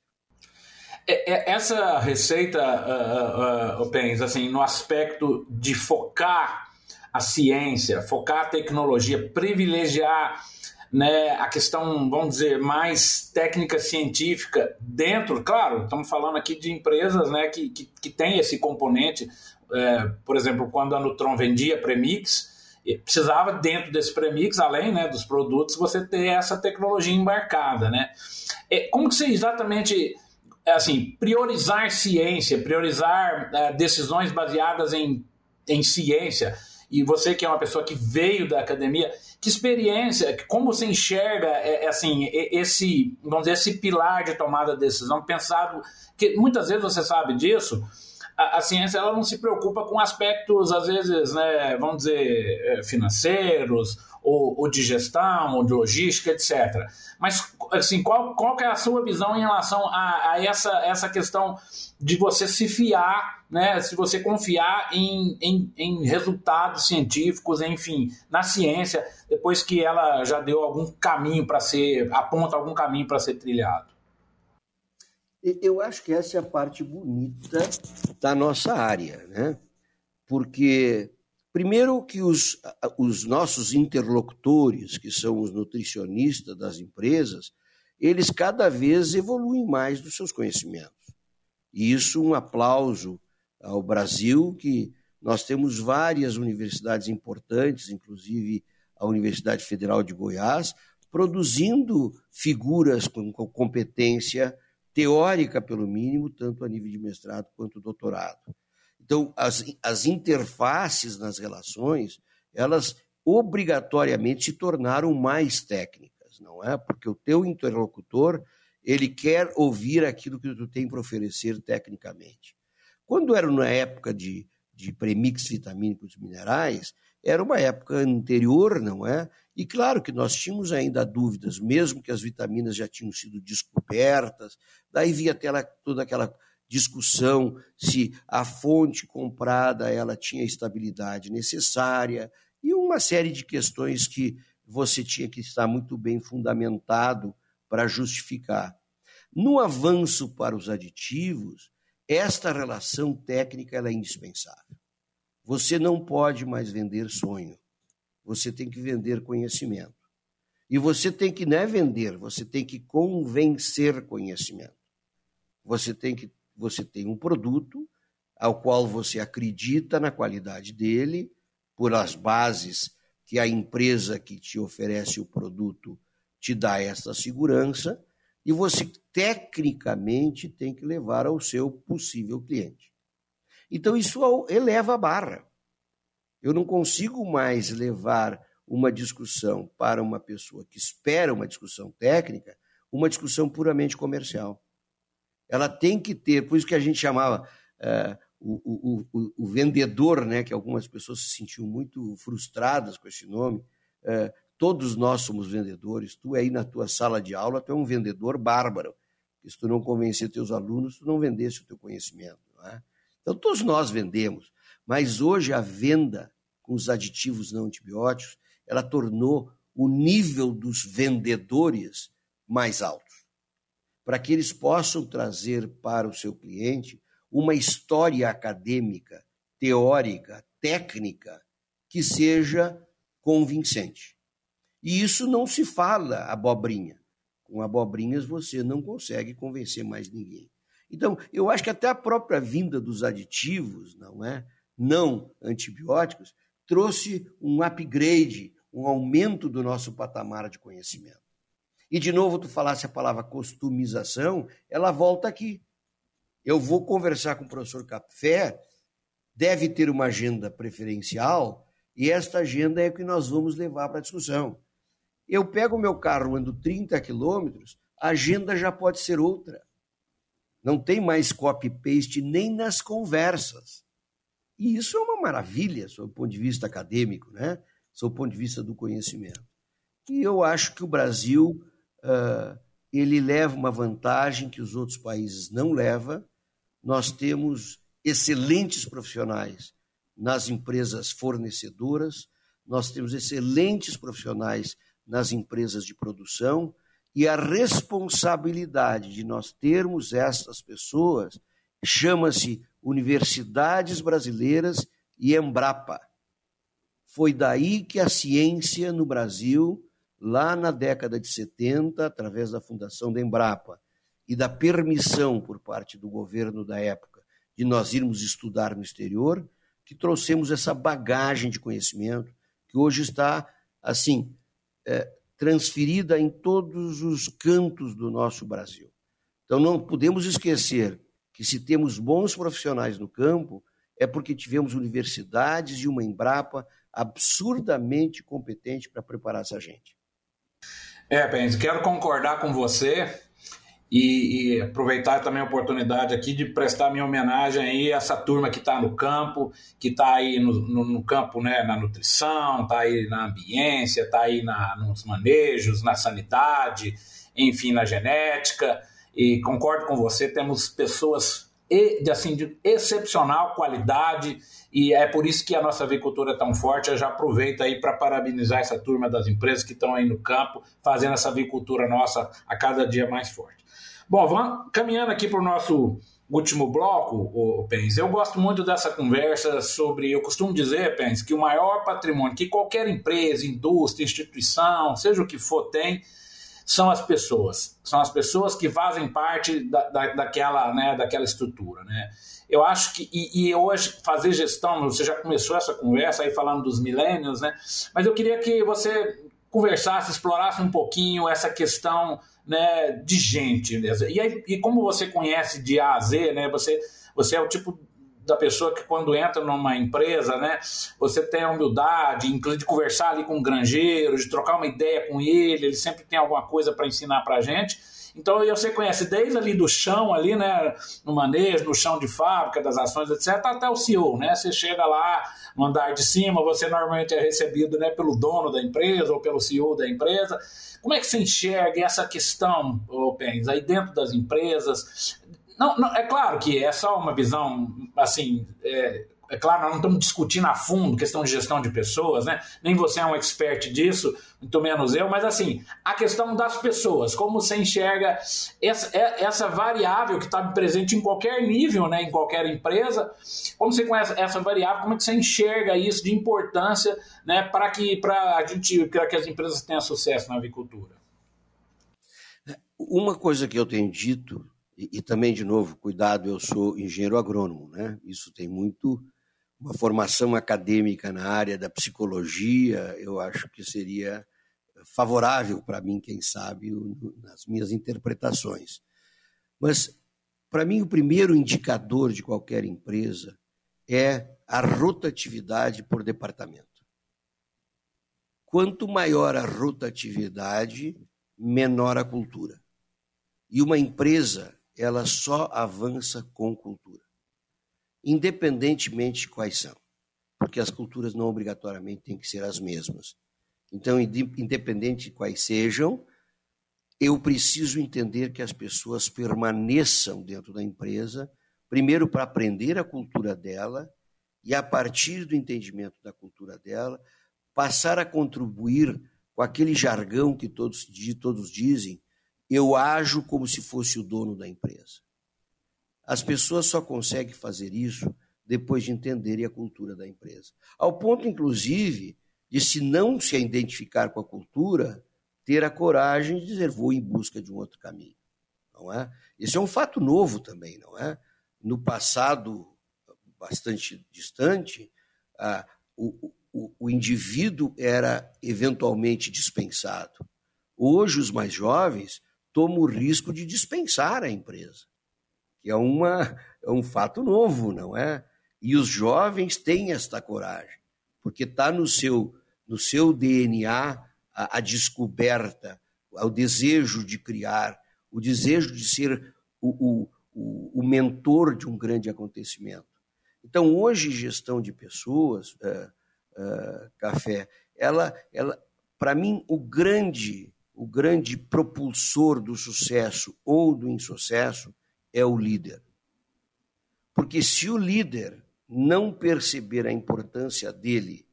É, é, essa receita, uh, uh, uh, Pens, assim, no aspecto de focar a ciência, focar a tecnologia, privilegiar né, a questão, vamos dizer, mais técnica científica dentro, claro, estamos falando aqui de empresas né, que, que, que tem esse componente, é, por exemplo, quando a Nutron vendia premix, precisava dentro desse premix, além né, dos produtos, você ter essa tecnologia embarcada, né? É, como que você exatamente assim priorizar ciência, priorizar é, decisões baseadas em, em ciência? E você que é uma pessoa que veio da academia, que experiência, como você enxerga é, é assim esse, vamos dizer, esse pilar de tomada de decisão pensado que muitas vezes você sabe disso a, a, ciência ela não se preocupa com aspectos, às vezes, né, vamos dizer, é, financeiros, ou, ou de gestão, ou de logística, etc. Mas, assim, qual, qual é a sua visão em relação a, a essa, essa questão de você se fiar, né, se você confiar em, em, em resultados científicos, enfim, na ciência, depois que ela já deu algum caminho para ser, aponta algum caminho para ser trilhado? Eu acho que essa é a parte bonita da nossa área, né? Porque, primeiro, que os, os nossos interlocutores, que são os nutricionistas das empresas, eles cada vez evoluem mais dos seus conhecimentos. E isso um aplauso ao Brasil, que nós temos várias universidades importantes, inclusive a Universidade Federal de Goiás, produzindo figuras com competência teórica, pelo mínimo, tanto a nível de mestrado quanto doutorado. Então, as, as interfaces nas relações, elas obrigatoriamente se tornaram mais técnicas, não é? Porque o teu interlocutor, ele quer ouvir aquilo que tu tem para oferecer tecnicamente. Quando era na época de, de premix vitamínicos minerais, era uma época anterior, não é? E claro que nós tínhamos ainda dúvidas, mesmo que as vitaminas já tinham sido descobertas, daí via tela, toda aquela discussão se a fonte comprada ela tinha a estabilidade necessária e uma série de questões que você tinha que estar muito bem fundamentado para justificar. No avanço para os aditivos, esta relação técnica é indispensável. Você não pode mais vender sonho. Você tem que vender conhecimento. E você tem que não é vender, você tem que convencer conhecimento. Você tem que você tem um produto ao qual você acredita na qualidade dele, por as bases que a empresa que te oferece o produto te dá essa segurança, e você tecnicamente tem que levar ao seu possível cliente. Então isso eleva a barra. Eu não consigo mais levar uma discussão para uma pessoa que espera uma discussão técnica, uma discussão puramente comercial. Ela tem que ter, por isso que a gente chamava uh, o, o, o, vendedor, né, que algumas pessoas se sentiam muito frustradas com esse nome. Uh, todos nós somos vendedores. Tu aí na tua sala de aula, tu é um vendedor bárbaro. se tu não convencer teus alunos, tu não vendesse o teu conhecimento. Não é? Então, todos nós vendemos, mas hoje a venda com os aditivos não antibióticos, ela tornou o nível dos vendedores mais alto, para que eles possam trazer para o seu cliente uma história acadêmica, teórica, técnica, que seja convincente. E isso não se fala abobrinha. Com abobrinhas você não consegue convencer mais ninguém. Então, eu acho que até a própria vinda dos aditivos, não é? Não antibióticos, trouxe um upgrade, um aumento do nosso patamar de conhecimento. E de novo tu falasse a palavra customização, ela volta aqui. Eu vou conversar com o professor Capfé, deve ter uma agenda preferencial, e esta agenda é que nós vamos levar para a discussão. Eu pego o meu carro, ando 30 quilômetros, a agenda já pode ser outra. Não tem mais copy-paste nem nas conversas. E isso é uma maravilha, sob o ponto de vista acadêmico, né? sob o ponto de vista do conhecimento. E eu acho que o Brasil uh, ele leva uma vantagem que os outros países não levam. Nós temos excelentes profissionais nas empresas fornecedoras, nós temos excelentes profissionais nas empresas de produção, e a responsabilidade de nós termos essas pessoas chama-se Universidades Brasileiras e Embrapa. Foi daí que a ciência no Brasil, lá na década de 70, através da fundação da Embrapa e da permissão por parte do governo da época de nós irmos estudar no exterior, que trouxemos essa bagagem de conhecimento que hoje está assim é, transferida em todos os cantos do nosso Brasil. Então não podemos esquecer que se temos bons profissionais no campo, é porque tivemos universidades e uma Embrapa absurdamente competente para preparar essa gente. É, Pence, quero concordar com você e, e, aproveitar também a oportunidade aqui de prestar minha homenagem aí a essa turma que está no campo, que está aí no, no, no, campo né, na nutrição, está aí na ambiência, está aí na, nos manejos, na sanidade, enfim, na genética. E concordo com você, temos pessoas de, assim, de excepcional qualidade e é por isso que a nossa avicultura é tão forte. Eu já aproveito aí para parabenizar essa turma das empresas que estão aí no campo, fazendo essa avicultura nossa a cada dia mais forte. Bom, vamos caminhando aqui para o nosso último bloco, o Pens. Eu gosto muito dessa conversa sobre. Eu costumo dizer, Pens, que o maior patrimônio que qualquer empresa, indústria, instituição, seja o que for, tem, são as pessoas. São as pessoas que fazem parte da, da, daquela, né, daquela estrutura. Né? Eu acho que, e, e, hoje, fazer gestão, você já começou essa conversa aí falando dos milênios, né? Mas eu queria que você conversasse, explorasse um pouquinho essa questão né, de gente. Né? E, aí, e como você conhece de A a Z, né, você, você é o tipo da pessoa que quando entra numa empresa, né, você tem a humildade, de conversar ali com o um granjeiro, de trocar uma ideia com ele, ele sempre tem alguma coisa para ensinar para a gente. Então você conhece desde ali do chão, ali, né, no manejo, no chão de fábrica, das ações, etc., até o CEO, né? Você chega lá no andar de cima, você normalmente é recebido né, pelo dono da empresa ou pelo CEO da empresa. Como é que você enxerga essa questão, Pens, aí dentro das empresas? Não, não, é claro que é só uma visão, assim, é, é claro, nós não estamos discutindo a fundo questão de gestão de pessoas, né? Nem você é um expert disso, muito menos eu, mas assim, a questão das pessoas, como você enxerga essa, é, essa variável que está presente em qualquer nível, né? Em qualquer empresa, como você conhece essa variável, como é que você enxerga isso de importância, né? Para que, para a gente, para que as empresas tenham sucesso na avicultura? Uma coisa que eu tenho dito e, e, também, de novo, cuidado, eu sou engenheiro agrônomo, né? Isso tem muito uma formação acadêmica na área da psicologia, eu acho que seria favorável para mim, quem sabe, nas minhas interpretações. Mas, para mim, o primeiro indicador de qualquer empresa é a rotatividade por departamento. Quanto maior a rotatividade, menor a cultura. E uma empresa, ela só avança com cultura independentemente de quais são, porque as culturas não obrigatoriamente têm que ser as mesmas. Então, independente de quais sejam, eu preciso entender que as pessoas permaneçam dentro da empresa, primeiro para aprender a cultura dela e, a partir do entendimento da cultura dela, passar a contribuir com aquele jargão que todos, todos dizem, eu ajo como se fosse o dono da empresa. As pessoas só conseguem fazer isso depois de entenderem a cultura da empresa. Ao ponto, inclusive, de se não se identificar com a cultura, ter a coragem de dizer vou em busca de um outro caminho, não é? Esse é um fato novo também, não é? No passado bastante distante, ah, o, o, o indivíduo era eventualmente dispensado. Hoje, os mais jovens tomam o risco de dispensar a empresa, que é, uma, é um fato novo, não é? E os jovens têm esta coragem, porque está no seu, no seu DNA a, a, descoberta, o desejo de criar, o desejo de ser o, o, o mentor de um grande acontecimento. Então, hoje, gestão de pessoas, uh, uh, café, ela, ela para mim, o grande, o grande propulsor do sucesso ou do insucesso é o líder. Porque se o líder não perceber a importância dele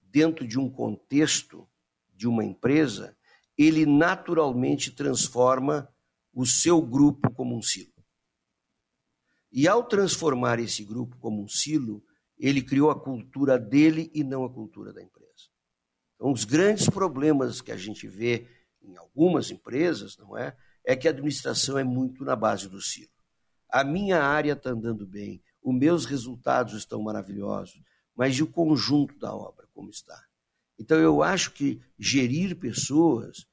dentro de um contexto de uma empresa, ele naturalmente transforma o seu grupo como um silo. E ao transformar esse grupo como um silo, ele criou a cultura dele e não a cultura da empresa. Então, os grandes problemas que a gente vê em algumas empresas, não é? É que a administração é muito na base do silo. A minha área está andando bem, os meus resultados estão maravilhosos, mas e o conjunto da obra, como está? Então, eu acho que gerir pessoas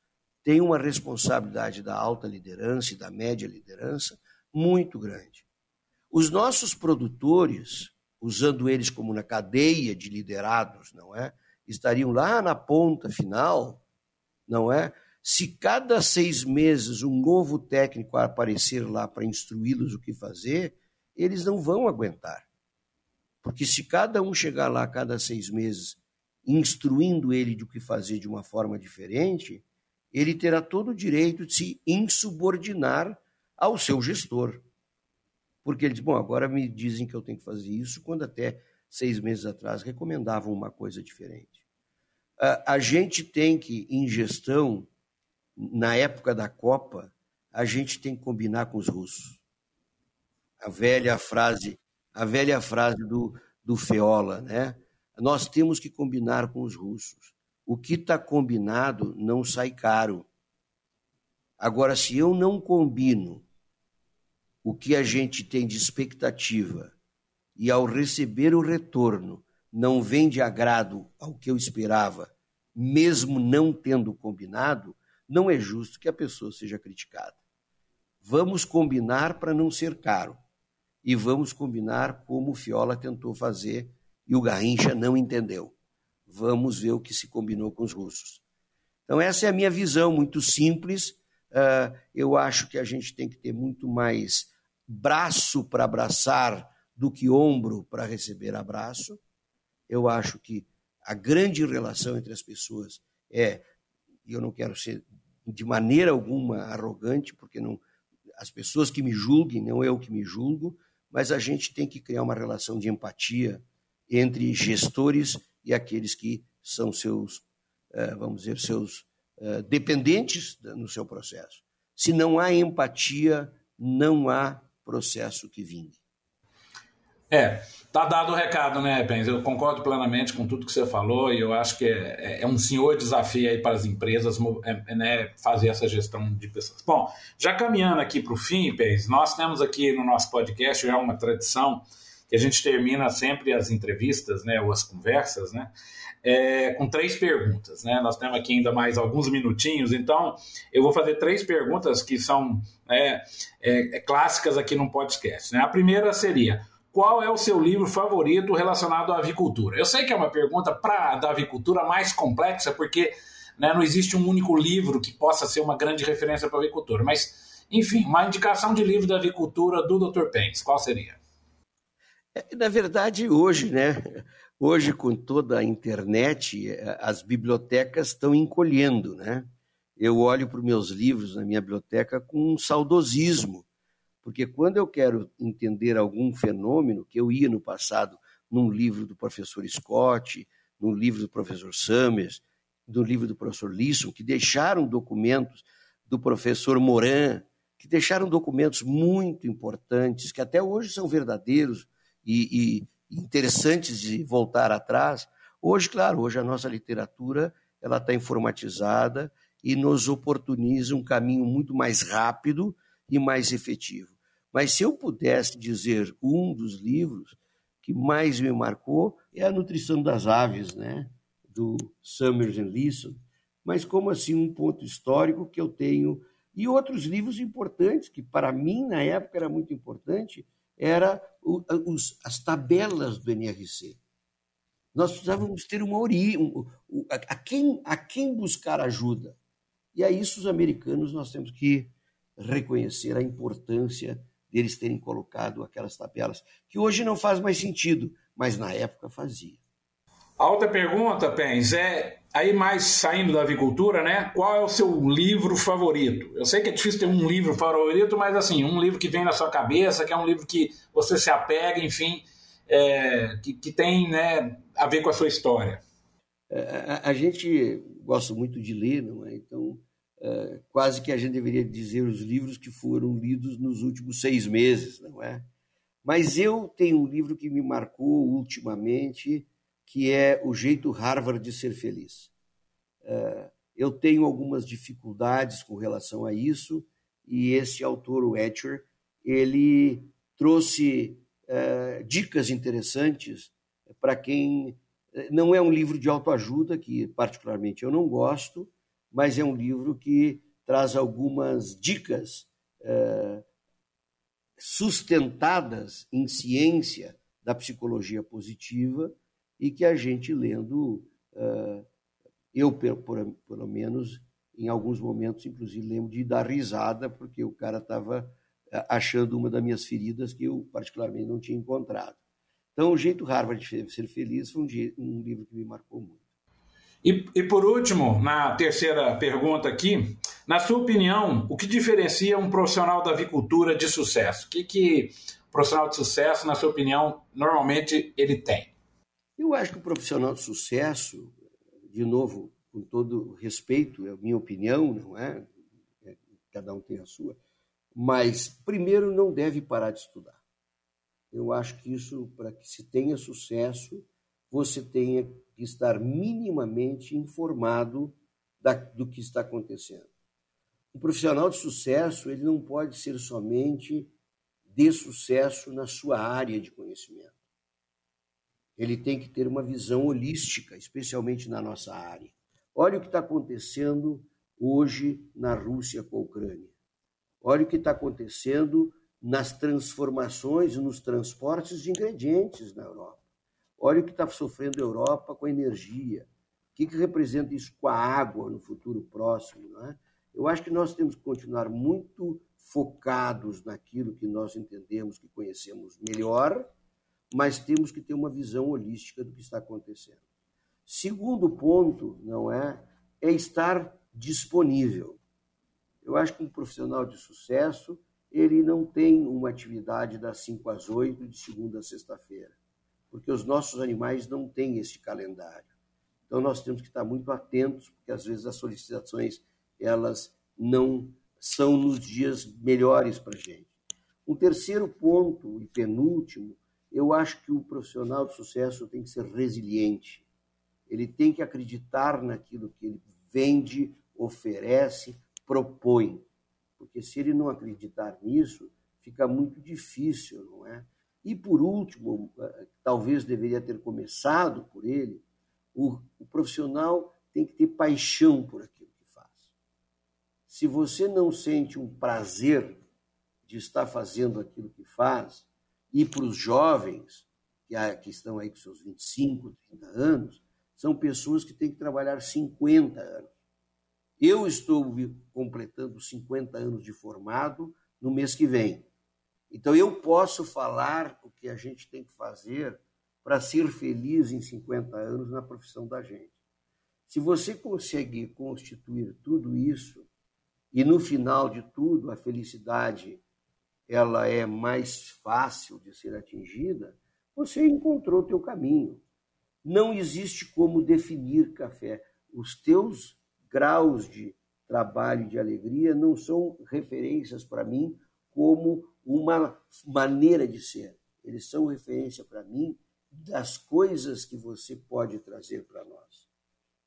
tem uma responsabilidade da alta liderança e da média liderança muito grande. Os nossos produtores, usando eles como na cadeia de liderados, não é? Estariam lá na ponta final, não é? Se cada seis meses um novo técnico aparecer lá para instruí-los o que fazer, eles não vão aguentar. Porque se cada um chegar lá cada seis meses instruindo ele de o que fazer de uma forma diferente, ele terá todo o direito de se insubordinar ao seu gestor. Porque ele diz, bom, agora me dizem que eu tenho que fazer isso, quando até seis meses atrás recomendavam uma coisa diferente. A, gente tem que, em gestão, na época da Copa, a gente tem que combinar com os russos. A velha frase, a velha frase do, do Feola, né? Nós temos que combinar com os russos. O que está combinado não sai caro. Agora, se eu não combino o que a gente tem de expectativa e ao receber o retorno não vem de agrado ao que eu esperava, mesmo não tendo combinado, não é justo que a pessoa seja criticada. Vamos combinar para não ser caro. E vamos combinar como o Fiola tentou fazer e o Garrincha não entendeu. Vamos ver o que se combinou com os russos. Então, essa é a minha visão, muito simples. Uh, eu acho que a gente tem que ter muito mais braço para abraçar do que ombro para receber abraço. Eu acho que a grande relação entre as pessoas é, e eu não quero ser de maneira alguma arrogante, porque não as pessoas que me julguem, não eu que me julgo, mas a gente tem que criar uma relação de empatia entre gestores e aqueles que são seus, eh, vamos dizer, seus eh, dependentes no seu processo. Se não há empatia, não há processo que vingue. É, tá dado o recado, né, Pens? Eu concordo plenamente com tudo que você falou e eu acho que é, é, é um senhor desafio aí para as empresas é, é, né, fazer essa gestão de pessoas. Bom, já caminhando aqui para o fim, Pens, nós temos aqui no nosso podcast, é uma tradição que a gente termina sempre as entrevistas, né, ou as conversas, né, é, com três perguntas. Né? Nós temos aqui ainda mais alguns minutinhos, então eu vou fazer três perguntas que são né, é, é, clássicas aqui no podcast. Né? A primeira seria: qual é o seu livro favorito relacionado à avicultura? Eu sei que é uma pergunta para da avicultura mais complexa, porque né, não existe um único livro que possa ser uma grande referência para a avicultura, mas, enfim, uma indicação de livro da avicultura do Dr. Pence, qual seria? É, na verdade, hoje, né? Hoje, com toda a internet, eh, as bibliotecas estão encolhendo, né? Eu olho para os meus livros na minha biblioteca com um saudosismo, porque quando eu quero entender algum fenômeno, que eu ia no passado num livro do professor Scott, num livro do professor Summers, no livro do professor Lisson, que deixaram documentos do professor Moran, que deixaram documentos muito importantes, que até hoje são verdadeiros e, e interessantes de voltar atrás. Hoje, claro, hoje a nossa literatura ela está informatizada e nos oportuniza um caminho muito mais rápido e mais efetivo. Mas se eu pudesse dizer um dos livros que mais me marcou é a Nutrição das Aves, né, do Summers and Leeson, mas como assim um ponto histórico que eu tenho e outros livros importantes que para mim na época era muito importante era os, as tabelas do NRC. Nós precisávamos ter uma origem, um, a, quem, a quem buscar ajuda. E a isso os americanos nós temos que reconhecer a importância deles terem colocado aquelas tabelas, que hoje não faz mais sentido, mas na época fazia. A outra pergunta, Pens, é aí mais saindo da avicultura, né? Qual é o seu livro favorito? Eu sei que é difícil ter um livro favorito, mas assim, um livro que vem na sua cabeça, que é um livro que você se apega, enfim, é, que, que, tem né, a ver com a sua história. É, a, a, gente gosta muito de ler, não é? Então, quase que a gente deveria dizer os livros que foram lidos nos últimos seis meses, não é? Mas eu tenho um livro que me marcou ultimamente, que é O Jeito Harvard de Ser Feliz. É, eu tenho algumas dificuldades com relação a isso, e esse autor, o Etcher, ele trouxe é, dicas interessantes para quem. Não é um livro de autoajuda, que particularmente eu não gosto, mas é um livro que traz algumas dicas é, sustentadas em ciência da psicologia positiva e que a gente lendo, uh, eu por, pelo menos, em alguns momentos, inclusive, lembro de dar risada, porque o cara estava eh, achando uma das minhas feridas que eu particularmente não tinha encontrado. Então, O Jeito Harvard de Ser Feliz foi um, um livro que me marcou muito. E, e, por último, na terceira pergunta aqui, na sua opinião, o que diferencia um profissional da avicultura de sucesso? O que, que o profissional de sucesso, na sua opinião, normalmente ele tem? Eu acho que o profissional de sucesso, de novo, com todo respeito, é a minha opinião, não é? é cada um tem a sua, mas primeiro não deve parar de estudar. Eu acho que isso, para que se tenha sucesso, você tenha que estar minimamente informado da, do que está acontecendo. Um profissional de sucesso, ele não pode ser somente de sucesso na sua área de conhecimento ele tem que ter uma visão holística, especialmente na nossa área. Olha o que está acontecendo hoje na Rússia com a Ucrânia. Olha o que está acontecendo nas transformações, nos transportes de ingredientes na Europa. Olha o que está sofrendo a Europa com a energia. O que, que representa isso com a água no futuro próximo? Não é? Eu acho que nós temos que continuar muito focados naquilo que nós entendemos, que conhecemos melhor, mas temos que ter uma visão holística do que está acontecendo. Segundo ponto, não é, é estar disponível. Eu acho que um profissional de sucesso, ele não tem uma atividade das 5 às 8, de segunda a sexta-feira, porque os nossos animais não têm esse calendário. Então nós temos que estar muito atentos, porque às vezes as solicitações elas não são nos dias melhores para a gente. Um terceiro ponto e penúltimo eu acho que o profissional de sucesso tem que ser resiliente. Ele tem que acreditar naquilo que ele vende, oferece, propõe. Porque se ele não acreditar nisso, fica muito difícil, não é? E por último, eh, talvez deveria ter começado por ele, o, o profissional tem que ter paixão por aquilo que faz. Se você não sente um prazer de estar fazendo aquilo que faz, e para os jovens, que, estão aí com seus 25, 30 anos, são pessoas que têm que trabalhar 50 anos. Eu estou completando 50 anos de formado no mês que vem. Então eu posso falar o que a gente tem que fazer para ser feliz em 50 anos na profissão da gente. Se você conseguir constituir tudo isso e no final de tudo a felicidade ela é mais fácil de ser atingida, você encontrou o teu caminho. Não existe como definir café. Os teus graus de trabalho e de alegria não são referências para mim como uma maneira de ser. Eles são referência para mim das coisas que você pode trazer para nós.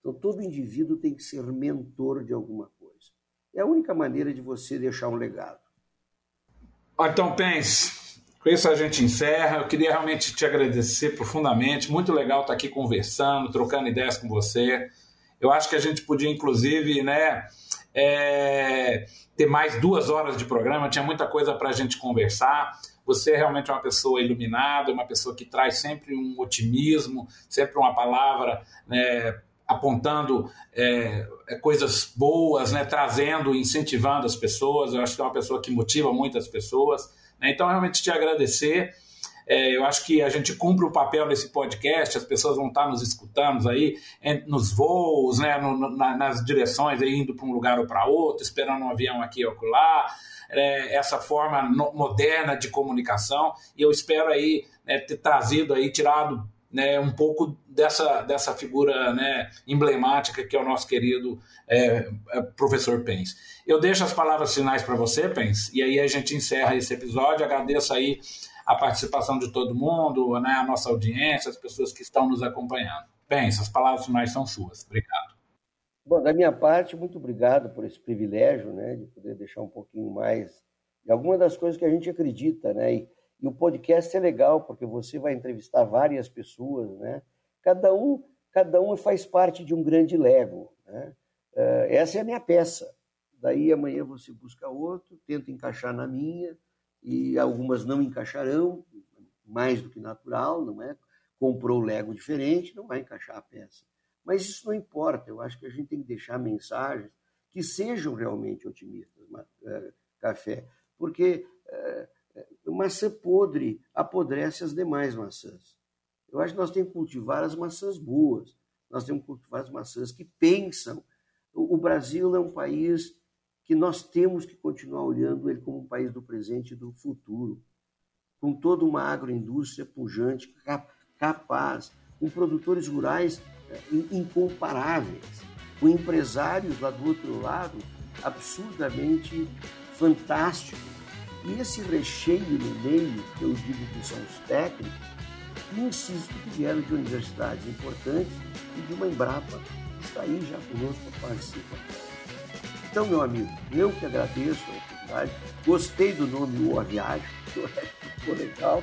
Então, todo indivíduo tem que ser mentor de alguma coisa. É a única maneira de você deixar um legado. Então, pense, com isso a gente encerra. Eu queria realmente te agradecer profundamente. Muito legal estar aqui conversando, trocando ideias com você. Eu acho que a gente podia, inclusive, né, é, ter mais duas horas de programa. Tinha muita coisa para a gente conversar. Você é realmente uma pessoa iluminada, uma pessoa que traz sempre um otimismo, sempre uma palavra né, apontando é, é, coisas boas, né, trazendo, incentivando as pessoas. Eu acho que é uma pessoa que motiva muitas pessoas. Né? Então, realmente te agradecer. É, eu acho que a gente cumpre o papel nesse podcast, as pessoas vão estar nos escutando aí, nos voos, né, no, na, nas direções, aí, indo para um lugar ou para outro, esperando um avião aqui ou lá é, essa forma no, moderna de comunicação e eu espero aí né, ter trazido aí, tirado né, um pouco dessa, dessa figura né, emblemática que é o nosso querido é, é professor Pens. Eu deixo as palavras finais para você, Pens, e aí a gente encerra esse episódio. Agradeço aí a participação de todo mundo, né, a nossa audiência, as pessoas que estão nos acompanhando. Pens, as palavras finais são suas. Obrigado. Bom, da minha parte, muito obrigado por esse privilégio, né, de poder deixar um pouquinho mais de algumas das coisas que a gente acredita, né, e, e o podcast é legal porque você vai entrevistar várias pessoas, né, cada um, cada um faz parte de um grande Lego, né, uh, essa é a minha peça. Daí amanhã você busca outro, tenta encaixar na minha e algumas não encaixarão, mais do que natural, não é? Comprou o Lego diferente, não vai encaixar a peça. Mas isso não importa, eu acho que a gente tem que deixar mensagens que sejam realmente otimistas, é, café, porque é, é, maçã podre apodrece as demais maçãs. Eu acho que nós temos que cultivar as maçãs boas, nós temos que cultivar as maçãs que pensam. O Brasil é um país que nós temos que continuar olhando ele como um país do presente e do futuro, com toda uma agroindústria pujante, capaz, com produtores rurais incomparáveis, com empresários lá do outro lado absurdamente fantásticos. E esse recheio no meio, que eu digo que são os técnicos, insisto que vieram de universidades importantes e de uma Embrapa que está aí já conosco anos. Então, meu amigo, eu que agradeço a oportunidade, gostei do nome O Viagem, *laughs* que ficou legal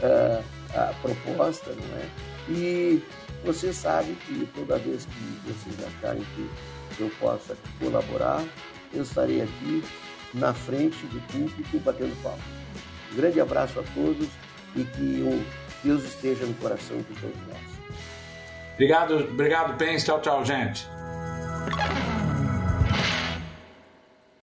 uh, a proposta, não é? E você sabe que toda vez que vocês acharem que eu possa colaborar, eu estarei aqui na frente do público batendo palmas. Um grande abraço a todos e que o Deus esteja no coração de todos nós. Obrigado, obrigado, Pens. Tchau, tchau, gente.